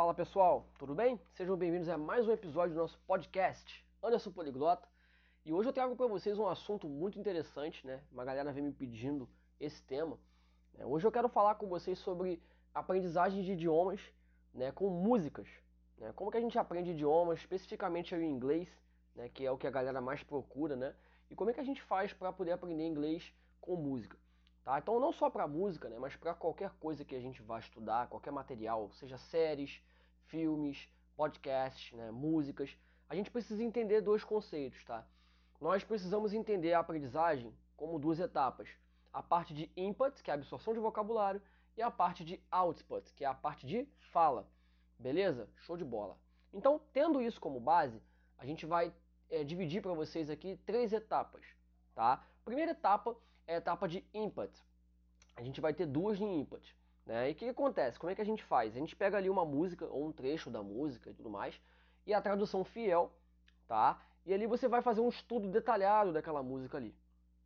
Fala pessoal, tudo bem? Sejam bem-vindos a mais um episódio do nosso podcast Anderson Poliglota. E hoje eu trago para vocês um assunto muito interessante, né? Uma galera vem me pedindo esse tema. Né? Hoje eu quero falar com vocês sobre aprendizagem de idiomas, né? Com músicas. Né? Como que a gente aprende idiomas, especificamente o inglês, né? Que é o que a galera mais procura, né? E como é que a gente faz para poder aprender inglês com música? Tá? Então não só para música, né, mas para qualquer coisa que a gente vá estudar, qualquer material, seja séries, filmes, podcasts, né, músicas, a gente precisa entender dois conceitos, tá? Nós precisamos entender a aprendizagem como duas etapas. A parte de input, que é a absorção de vocabulário, e a parte de output, que é a parte de fala. Beleza? Show de bola. Então, tendo isso como base, a gente vai é, dividir para vocês aqui três etapas, tá? Primeira etapa é a etapa de input. A gente vai ter duas de input. Né? E o que, que acontece? Como é que a gente faz? A gente pega ali uma música ou um trecho da música e tudo mais, e a tradução fiel, tá? E ali você vai fazer um estudo detalhado daquela música ali,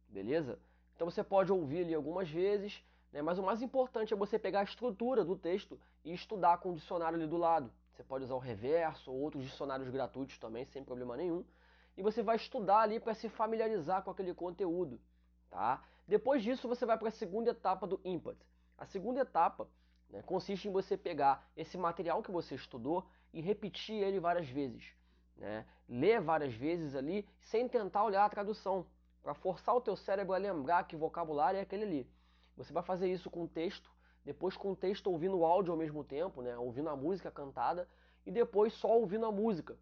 beleza? Então você pode ouvir ali algumas vezes, né? mas o mais importante é você pegar a estrutura do texto e estudar com o dicionário ali do lado. Você pode usar o reverso ou outros dicionários gratuitos também, sem problema nenhum. E você vai estudar ali para se familiarizar com aquele conteúdo. Tá? Depois disso, você vai para a segunda etapa do input. A segunda etapa né, consiste em você pegar esse material que você estudou e repetir ele várias vezes. Né? Ler várias vezes ali sem tentar olhar a tradução, para forçar o teu cérebro a lembrar que vocabulário é aquele ali. Você vai fazer isso com texto, depois com texto ouvindo o áudio ao mesmo tempo, né? ouvindo a música cantada, e depois só ouvindo a música.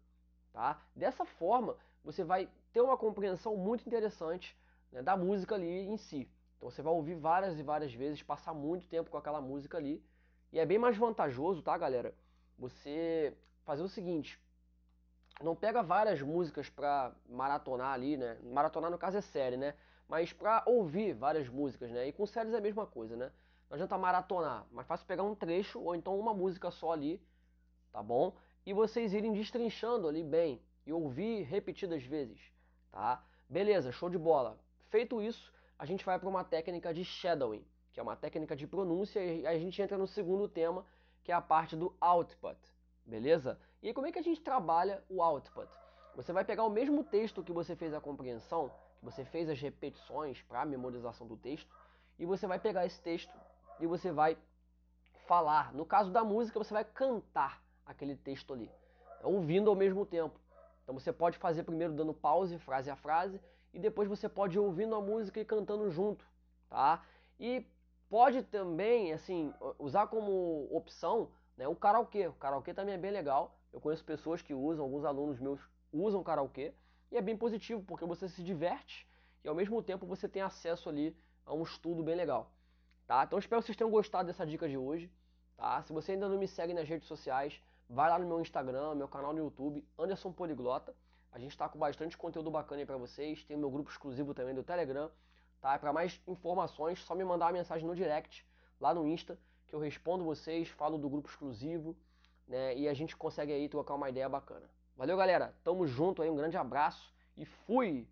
Tá? Dessa forma, você vai ter uma compreensão muito interessante né, da música ali em si. Então você vai ouvir várias e várias vezes, passar muito tempo com aquela música ali. E é bem mais vantajoso, tá, galera? Você fazer o seguinte: não pega várias músicas pra maratonar ali, né? Maratonar no caso é série, né? Mas pra ouvir várias músicas, né? E com séries é a mesma coisa, né? Não adianta maratonar, mas fácil pegar um trecho ou então uma música só ali, tá bom? E vocês irem destrinchando ali bem e ouvir repetidas vezes, tá? Beleza, show de bola. Feito isso, a gente vai para uma técnica de shadowing, que é uma técnica de pronúncia, e a gente entra no segundo tema, que é a parte do output, beleza? E aí, como é que a gente trabalha o output? Você vai pegar o mesmo texto que você fez a compreensão, que você fez as repetições para a memorização do texto, e você vai pegar esse texto e você vai falar. No caso da música, você vai cantar aquele texto ali, ouvindo ao mesmo tempo. Então você pode fazer primeiro dando pause, frase a frase, e depois você pode ir ouvindo a música e cantando junto, tá? E pode também, assim, usar como opção né, o karaokê. O karaokê também é bem legal. Eu conheço pessoas que usam, alguns alunos meus usam karaokê, e é bem positivo, porque você se diverte e ao mesmo tempo você tem acesso ali a um estudo bem legal. Tá? Então espero que vocês tenham gostado dessa dica de hoje. Tá? Se você ainda não me segue nas redes sociais, vai lá no meu Instagram, meu canal no YouTube, Anderson Poliglota. A gente está com bastante conteúdo bacana aí para vocês. Tem o meu grupo exclusivo também do Telegram. Tá? Para mais informações, só me mandar uma mensagem no direct, lá no Insta, que eu respondo vocês, falo do grupo exclusivo, né? E a gente consegue aí trocar uma ideia bacana. Valeu, galera. Tamo junto aí, um grande abraço e fui!